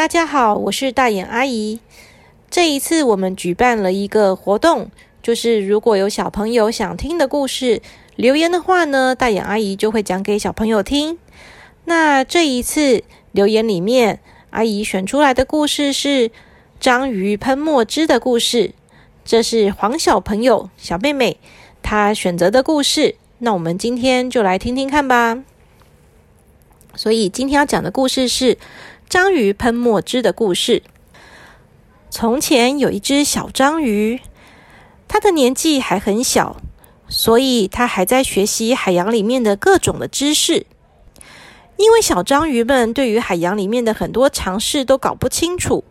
大家好，我是大眼阿姨。这一次我们举办了一个活动，就是如果有小朋友想听的故事留言的话呢，大眼阿姨就会讲给小朋友听。那这一次留言里面，阿姨选出来的故事是章鱼喷墨汁的故事，这是黄小朋友小妹妹她选择的故事。那我们今天就来听听看吧。所以今天要讲的故事是章鱼喷墨汁的故事。从前有一只小章鱼，它的年纪还很小，所以它还在学习海洋里面的各种的知识。因为小章鱼们对于海洋里面的很多常识都搞不清楚，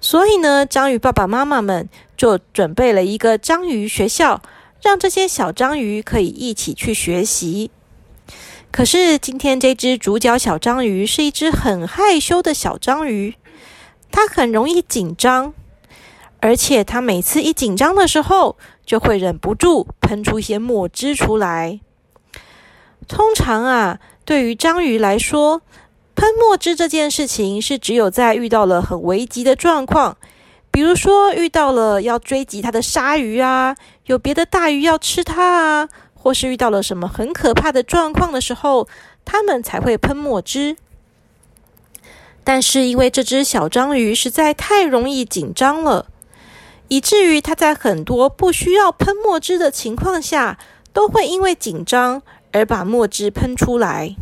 所以呢，章鱼爸爸妈妈们就准备了一个章鱼学校，让这些小章鱼可以一起去学习。可是今天这只主角小章鱼是一只很害羞的小章鱼，它很容易紧张，而且它每次一紧张的时候，就会忍不住喷出一些墨汁出来。通常啊，对于章鱼来说，喷墨汁这件事情是只有在遇到了很危急的状况，比如说遇到了要追击它的鲨鱼啊，有别的大鱼要吃它啊。或是遇到了什么很可怕的状况的时候，他们才会喷墨汁。但是因为这只小章鱼实在太容易紧张了，以至于它在很多不需要喷墨汁的情况下，都会因为紧张而把墨汁喷出来。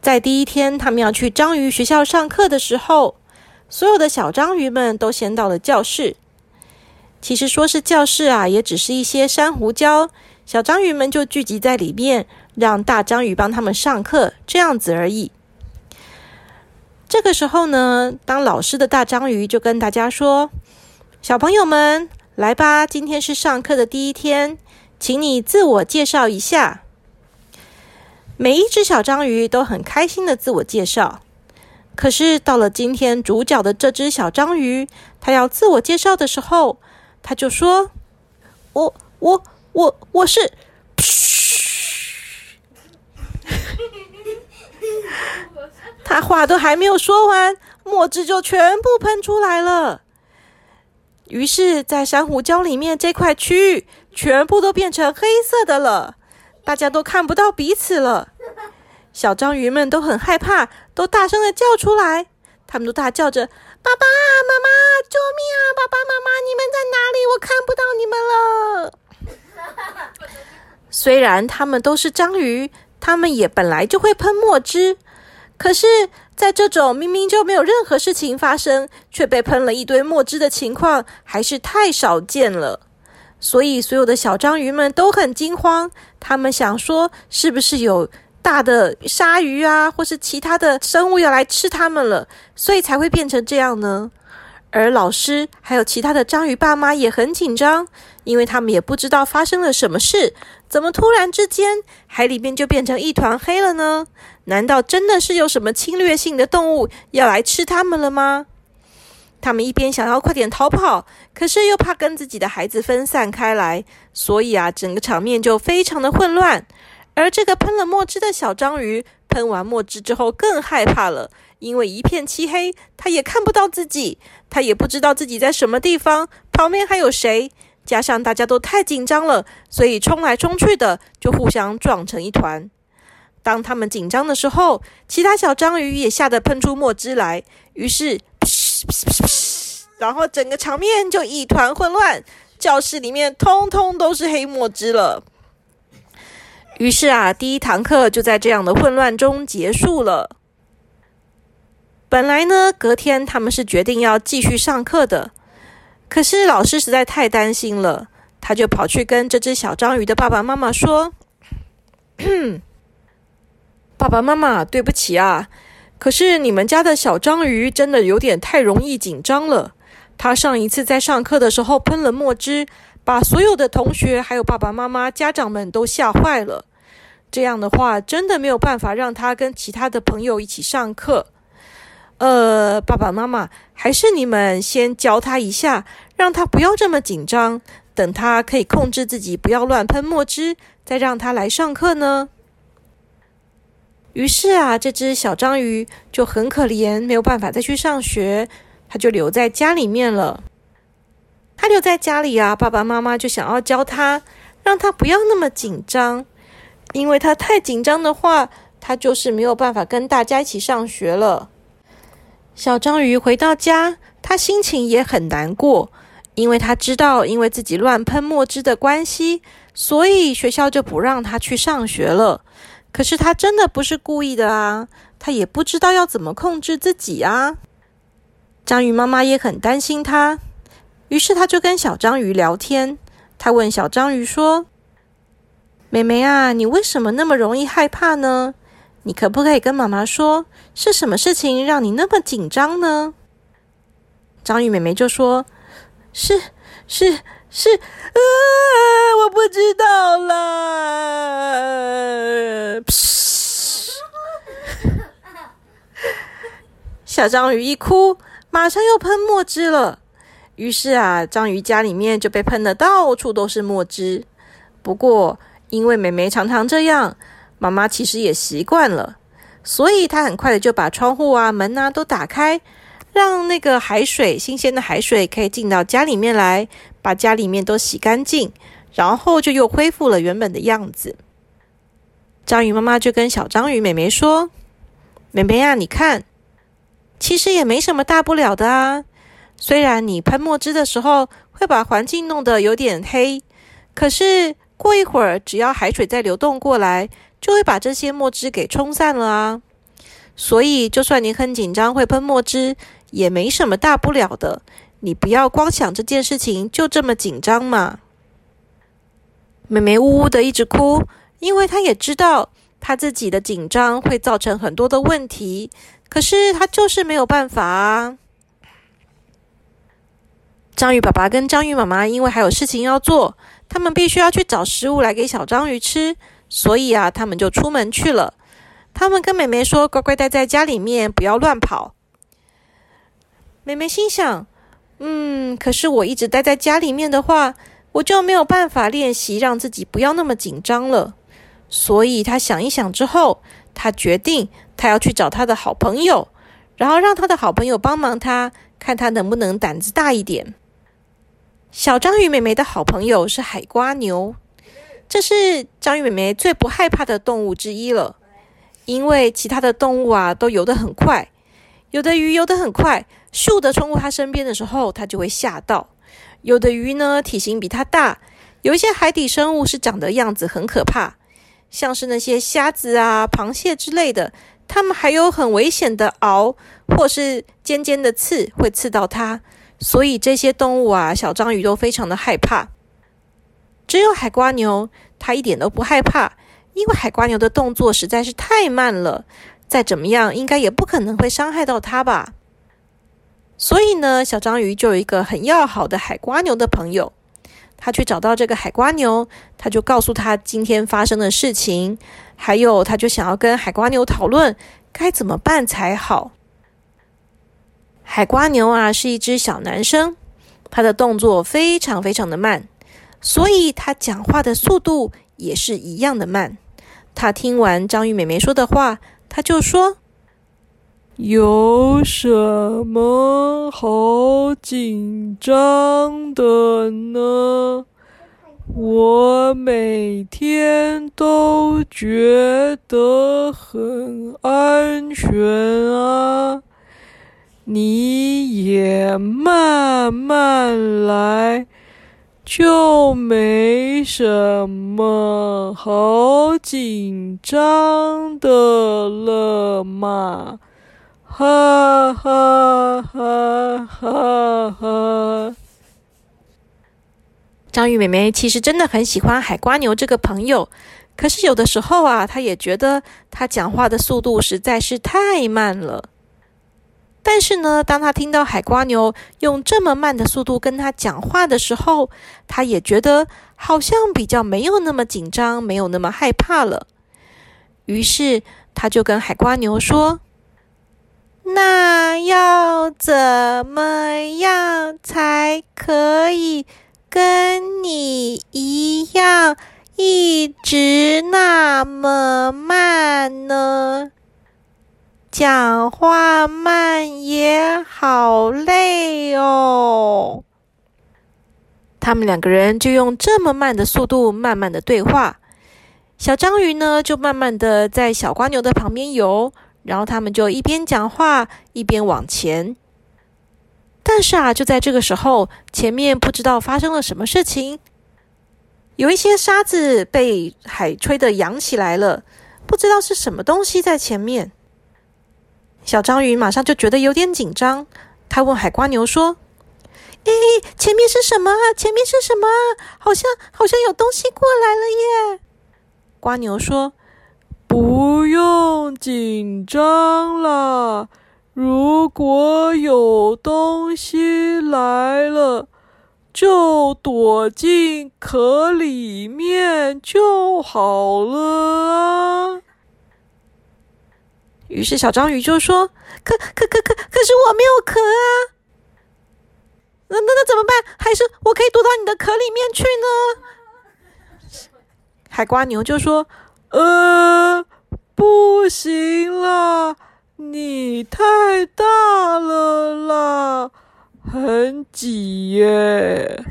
在第一天，他们要去章鱼学校上课的时候，所有的小章鱼们都先到了教室。其实说是教室啊，也只是一些珊瑚礁，小章鱼们就聚集在里面，让大章鱼帮他们上课，这样子而已。这个时候呢，当老师的大章鱼就跟大家说：“小朋友们，来吧，今天是上课的第一天，请你自我介绍一下。”每一只小章鱼都很开心的自我介绍。可是到了今天主角的这只小章鱼，它要自我介绍的时候，他就说：“我我我我是。”他话都还没有说完，墨汁就全部喷出来了。于是，在珊瑚礁里面这块区域全部都变成黑色的了，大家都看不到彼此了。小章鱼们都很害怕，都大声的叫出来，他们都大叫着。爸爸妈妈，救命啊！爸爸妈妈，你们在哪里？我看不到你们了。虽然他们都是章鱼，他们也本来就会喷墨汁，可是，在这种明明就没有任何事情发生，却被喷了一堆墨汁的情况，还是太少见了。所以，所有的小章鱼们都很惊慌。他们想说，是不是有？大的鲨鱼啊，或是其他的生物要来吃它们了，所以才会变成这样呢。而老师还有其他的章鱼爸妈也很紧张，因为他们也不知道发生了什么事，怎么突然之间海里面就变成一团黑了呢？难道真的是有什么侵略性的动物要来吃它们了吗？他们一边想要快点逃跑，可是又怕跟自己的孩子分散开来，所以啊，整个场面就非常的混乱。而这个喷了墨汁的小章鱼，喷完墨汁之后更害怕了，因为一片漆黑，它也看不到自己，它也不知道自己在什么地方，旁边还有谁。加上大家都太紧张了，所以冲来冲去的就互相撞成一团。当他们紧张的时候，其他小章鱼也吓得喷出墨汁来，于是，然后整个场面就一团混乱，教室里面通通都是黑墨汁了。于是啊，第一堂课就在这样的混乱中结束了。本来呢，隔天他们是决定要继续上课的，可是老师实在太担心了，他就跑去跟这只小章鱼的爸爸妈妈说：“爸爸妈妈，对不起啊，可是你们家的小章鱼真的有点太容易紧张了。他上一次在上课的时候喷了墨汁。”把所有的同学、还有爸爸妈妈、家长们都吓坏了。这样的话，真的没有办法让他跟其他的朋友一起上课。呃，爸爸妈妈，还是你们先教他一下，让他不要这么紧张。等他可以控制自己，不要乱喷墨汁，再让他来上课呢。于是啊，这只小章鱼就很可怜，没有办法再去上学，它就留在家里面了。它留在家里啊，爸爸妈妈就想要教它，让它不要那么紧张，因为它太紧张的话，它就是没有办法跟大家一起上学了。小章鱼回到家，它心情也很难过，因为它知道，因为自己乱喷墨汁的关系，所以学校就不让它去上学了。可是它真的不是故意的啊，它也不知道要怎么控制自己啊。章鱼妈妈也很担心它。于是他就跟小章鱼聊天。他问小章鱼说：“妹妹啊，你为什么那么容易害怕呢？你可不可以跟妈妈说，是什么事情让你那么紧张呢？”章鱼妹妹就说：“是是是，啊，我不知道啦。”小章鱼一哭，马上又喷墨汁了。于是啊，章鱼家里面就被喷的到处都是墨汁。不过，因为美美常常这样，妈妈其实也习惯了，所以她很快的就把窗户啊、门啊都打开，让那个海水、新鲜的海水可以进到家里面来，把家里面都洗干净，然后就又恢复了原本的样子。章鱼妈妈就跟小章鱼美美说：“美美啊，你看，其实也没什么大不了的啊。”虽然你喷墨汁的时候会把环境弄得有点黑，可是过一会儿，只要海水再流动过来，就会把这些墨汁给冲散了啊。所以，就算你很紧张会喷墨汁，也没什么大不了的。你不要光想这件事情就这么紧张嘛。妹妹呜呜的一直哭，因为她也知道她自己的紧张会造成很多的问题，可是她就是没有办法啊。章鱼爸爸跟章鱼妈妈因为还有事情要做，他们必须要去找食物来给小章鱼吃，所以啊，他们就出门去了。他们跟妹妹说：“乖乖待在家里面，不要乱跑。”妹妹心想：“嗯，可是我一直待在家里面的话，我就没有办法练习让自己不要那么紧张了。”所以她想一想之后，她决定她要去找她的好朋友，然后让她的好朋友帮忙她，看她能不能胆子大一点。小章鱼妹妹的好朋友是海瓜牛，这是章鱼妹妹最不害怕的动物之一了。因为其他的动物啊都游得很快，有的鱼游得很快，咻的冲过它身边的时候，它就会吓到；有的鱼呢体型比它大，有一些海底生物是长得样子很可怕，像是那些虾子啊、螃蟹之类的，它们还有很危险的螯或是尖尖的刺会刺到它。所以这些动物啊，小章鱼都非常的害怕。只有海瓜牛，它一点都不害怕，因为海瓜牛的动作实在是太慢了，再怎么样，应该也不可能会伤害到它吧。所以呢，小章鱼就有一个很要好的海瓜牛的朋友，他去找到这个海瓜牛，他就告诉他今天发生的事情，还有他就想要跟海瓜牛讨论该怎么办才好。海瓜牛啊，是一只小男生，他的动作非常非常的慢，所以他讲话的速度也是一样的慢。他听完章鱼妹妹说的话，他就说：“有什么好紧张的呢？我每天都觉得很安全啊。”你也慢慢来，就没什么好紧张的了嘛！哈哈哈哈哈！章鱼妹妹其实真的很喜欢海瓜牛这个朋友，可是有的时候啊，她也觉得他讲话的速度实在是太慢了。但是呢，当他听到海瓜牛用这么慢的速度跟他讲话的时候，他也觉得好像比较没有那么紧张，没有那么害怕了。于是他就跟海瓜牛说：“那要怎么样才可以跟你一样，一直那么慢呢？”讲话慢也好累哦。他们两个人就用这么慢的速度，慢慢的对话。小章鱼呢，就慢慢的在小瓜牛的旁边游，然后他们就一边讲话一边往前。但是啊，就在这个时候，前面不知道发生了什么事情，有一些沙子被海吹的扬起来了，不知道是什么东西在前面。小章鱼马上就觉得有点紧张，他问海瓜牛说：“哎，前面是什么？前面是什么？好像好像有东西过来了耶！”瓜牛说：“不用紧张了，如果有东西来了，就躲进壳里面就好了啊。”于是小章鱼就说：“可可可可可是我没有壳啊！那那那怎么办？还是我可以躲到你的壳里面去呢？”海瓜牛就说：“呃，不行啦，你太大了啦，很挤耶。”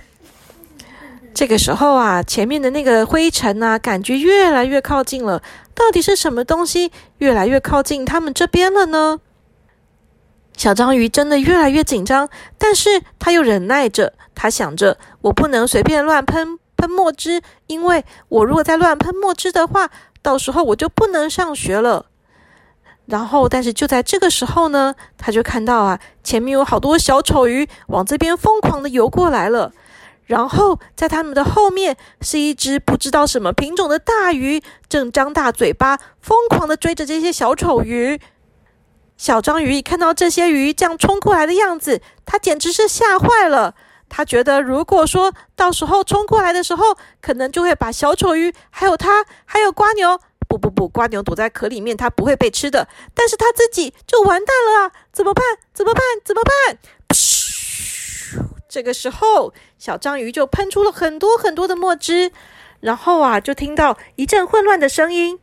这个时候啊，前面的那个灰尘啊，感觉越来越靠近了。到底是什么东西越来越靠近他们这边了呢？小章鱼真的越来越紧张，但是他又忍耐着。他想着：“我不能随便乱喷。”喷墨汁，因为我如果再乱喷墨汁的话，到时候我就不能上学了。然后，但是就在这个时候呢，他就看到啊，前面有好多小丑鱼往这边疯狂的游过来了。然后，在他们的后面是一只不知道什么品种的大鱼，正张大嘴巴，疯狂的追着这些小丑鱼。小章鱼一看到这些鱼这样冲过来的样子，他简直是吓坏了。他觉得，如果说到时候冲过来的时候，可能就会把小丑鱼，还有他，还有瓜牛，不不不，瓜牛躲在壳里面，它不会被吃的，但是他自己就完蛋了啊！怎么办？怎么办？怎么办？这个时候，小章鱼就喷出了很多很多的墨汁，然后啊，就听到一阵混乱的声音，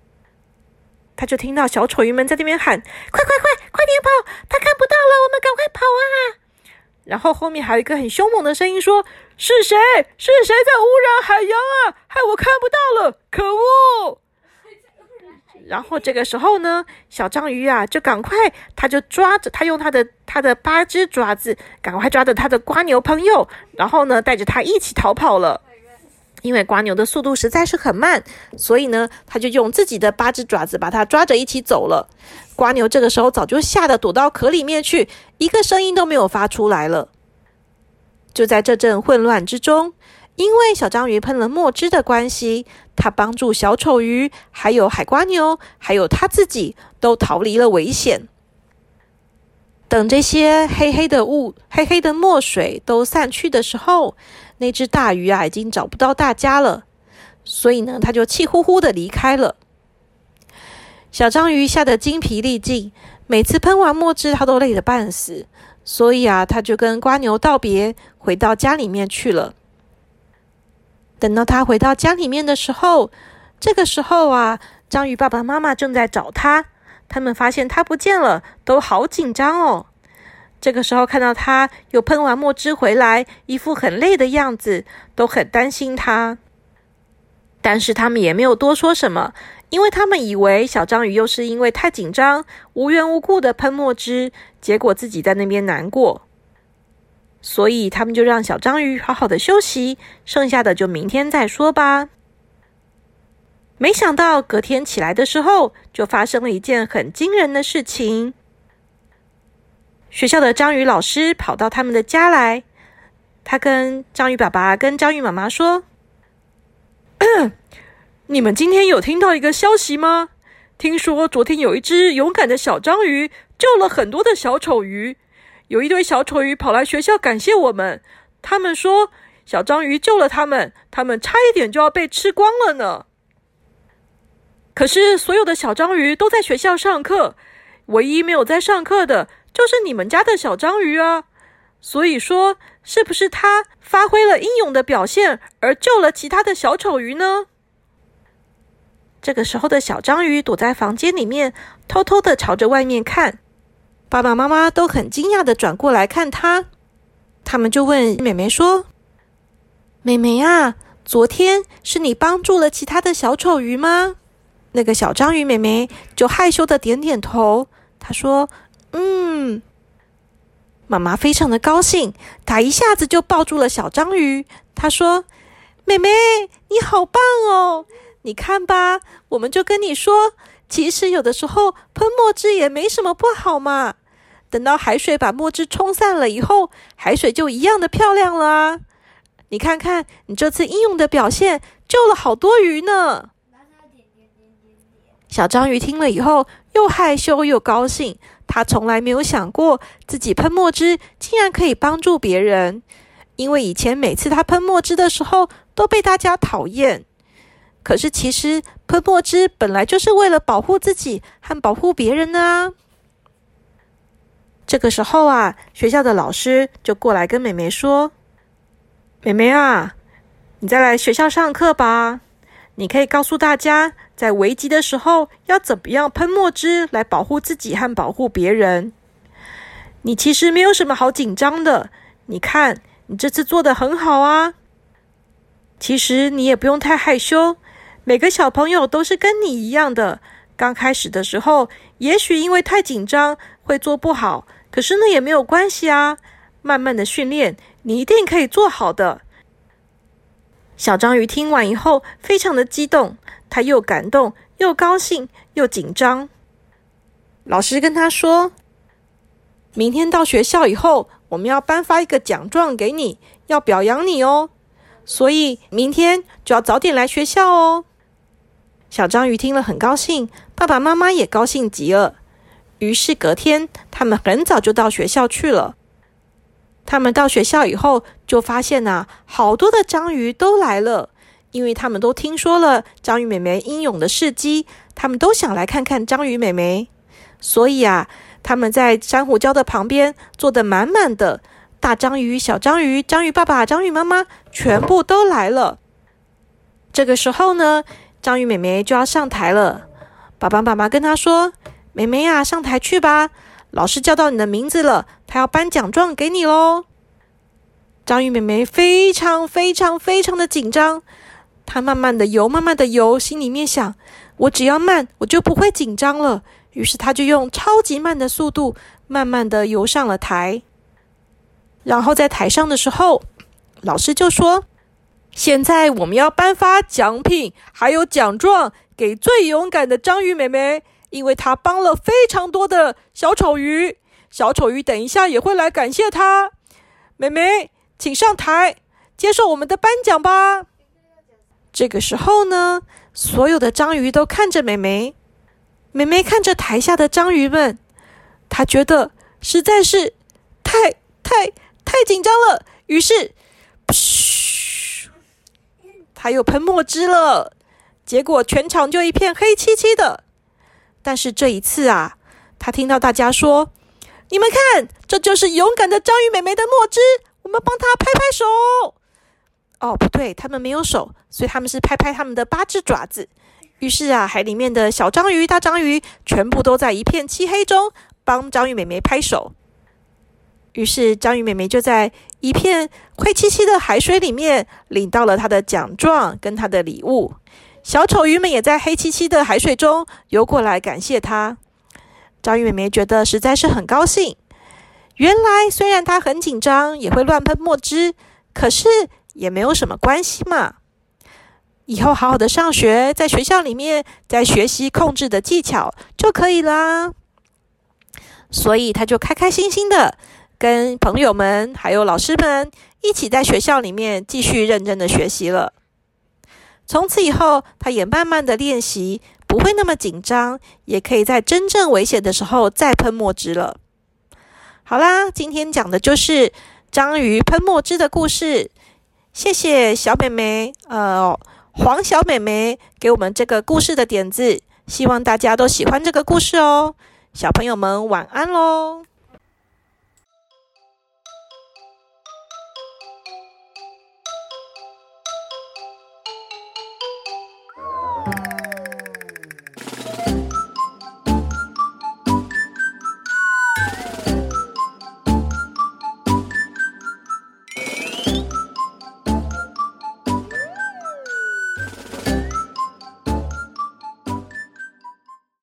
他就听到小丑鱼们在那边喊：“快快快，快点跑！他看不到了，我们赶快跑啊！”然后后面还有一个很凶猛的声音说：“是谁？是谁在污染海洋啊？害我看不到了！可恶！”然后这个时候呢，小章鱼啊，就赶快，他就抓着他，用他的他的八只爪子，赶快抓着他的瓜牛朋友，然后呢，带着他一起逃跑了。因为瓜牛的速度实在是很慢，所以呢，他就用自己的八只爪子把它抓着一起走了。瓜牛这个时候早就吓得躲到壳里面去，一个声音都没有发出来了。就在这阵混乱之中，因为小章鱼喷了墨汁的关系，它帮助小丑鱼、还有海瓜牛、还有它自己都逃离了危险。等这些黑黑的雾、黑黑的墨水都散去的时候，那只大鱼啊已经找不到大家了，所以呢，它就气呼呼的离开了。小章鱼吓得精疲力尽，每次喷完墨汁，它都累得半死，所以啊，它就跟瓜牛道别，回到家里面去了。等到他回到家里面的时候，这个时候啊，章鱼爸爸妈妈正在找他，他们发现他不见了，都好紧张哦。这个时候看到他又喷完墨汁回来，一副很累的样子，都很担心他。但是他们也没有多说什么。因为他们以为小章鱼又是因为太紧张，无缘无故的喷墨汁，结果自己在那边难过，所以他们就让小章鱼好好的休息，剩下的就明天再说吧。没想到隔天起来的时候，就发生了一件很惊人的事情。学校的章鱼老师跑到他们的家来，他跟章鱼爸爸跟章鱼妈妈说。你们今天有听到一个消息吗？听说昨天有一只勇敢的小章鱼救了很多的小丑鱼，有一堆小丑鱼跑来学校感谢我们。他们说小章鱼救了他们，他们差一点就要被吃光了呢。可是所有的小章鱼都在学校上课，唯一没有在上课的就是你们家的小章鱼啊。所以说，是不是他发挥了英勇的表现而救了其他的小丑鱼呢？这个时候的小章鱼躲在房间里面，偷偷的朝着外面看。爸爸妈妈都很惊讶的转过来看他，他们就问妹妹说：“妹妹啊，昨天是你帮助了其他的小丑鱼吗？”那个小章鱼妹妹就害羞的点点头，她说：“嗯。”妈妈非常的高兴，她一下子就抱住了小章鱼。她说：“妹妹，你好棒哦！你看吧，我们就跟你说，其实有的时候喷墨汁也没什么不好嘛。等到海水把墨汁冲散了以后，海水就一样的漂亮了啊！你看看，你这次英勇的表现，救了好多鱼呢。”小章鱼听了以后，又害羞又高兴。他从来没有想过自己喷墨汁竟然可以帮助别人，因为以前每次他喷墨汁的时候都被大家讨厌。可是其实喷墨汁本来就是为了保护自己和保护别人的啊。这个时候啊，学校的老师就过来跟美美说：“美美啊，你再来学校上课吧。你可以告诉大家。”在危急的时候，要怎么样喷墨汁来保护自己和保护别人？你其实没有什么好紧张的。你看，你这次做的很好啊。其实你也不用太害羞。每个小朋友都是跟你一样的。刚开始的时候，也许因为太紧张会做不好，可是呢也没有关系啊。慢慢的训练，你一定可以做好的。小章鱼听完以后，非常的激动。他又感动，又高兴，又紧张。老师跟他说：“明天到学校以后，我们要颁发一个奖状给你，要表扬你哦。所以明天就要早点来学校哦。”小章鱼听了很高兴，爸爸妈妈也高兴极了。于是隔天，他们很早就到学校去了。他们到学校以后，就发现呐，好多的章鱼都来了。因为他们都听说了章鱼妹妹英勇的事迹，他们都想来看看章鱼妹妹，所以啊，他们在珊瑚礁的旁边坐得满满的，大章鱼、小章鱼、章鱼爸爸、章鱼妈妈全部都来了。这个时候呢，章鱼妹妹就要上台了。爸爸妈妈跟她说：“妹妹呀，上台去吧，老师叫到你的名字了，他要颁奖状给你喽。”章鱼妹妹非常非常非常的紧张。她慢慢的游，慢慢的游，心里面想：我只要慢，我就不会紧张了。于是她就用超级慢的速度，慢慢的游上了台。然后在台上的时候，老师就说：“现在我们要颁发奖品，还有奖状给最勇敢的章鱼妹妹，因为他帮了非常多的小丑鱼。小丑鱼等一下也会来感谢她。妹妹，请上台接受我们的颁奖吧。”这个时候呢，所有的章鱼都看着美眉，美眉看着台下的章鱼们，她觉得实在是太太太紧张了，于是，嘘，她又喷墨汁了，结果全场就一片黑漆漆的。但是这一次啊，他听到大家说：“你们看，这就是勇敢的章鱼美眉的墨汁，我们帮她拍拍手。”哦，不对，他们没有手，所以他们是拍拍他们的八只爪子。于是啊，海里面的小章鱼、大章鱼全部都在一片漆黑中帮章鱼妹妹拍手。于是章鱼妹妹就在一片灰漆漆的海水里面领到了她的奖状跟她的礼物。小丑鱼们也在黑漆漆的海水中游过来感谢他。章鱼妹妹觉得实在是很高兴。原来虽然她很紧张，也会乱喷墨汁，可是。也没有什么关系嘛，以后好好的上学，在学校里面再学习控制的技巧就可以啦。所以他就开开心心的跟朋友们还有老师们一起在学校里面继续认真的学习了。从此以后，他也慢慢的练习，不会那么紧张，也可以在真正危险的时候再喷墨汁了。好啦，今天讲的就是章鱼喷墨汁的故事。谢谢小美眉，呃，黄小美眉给我们这个故事的点子，希望大家都喜欢这个故事哦。小朋友们晚安喽。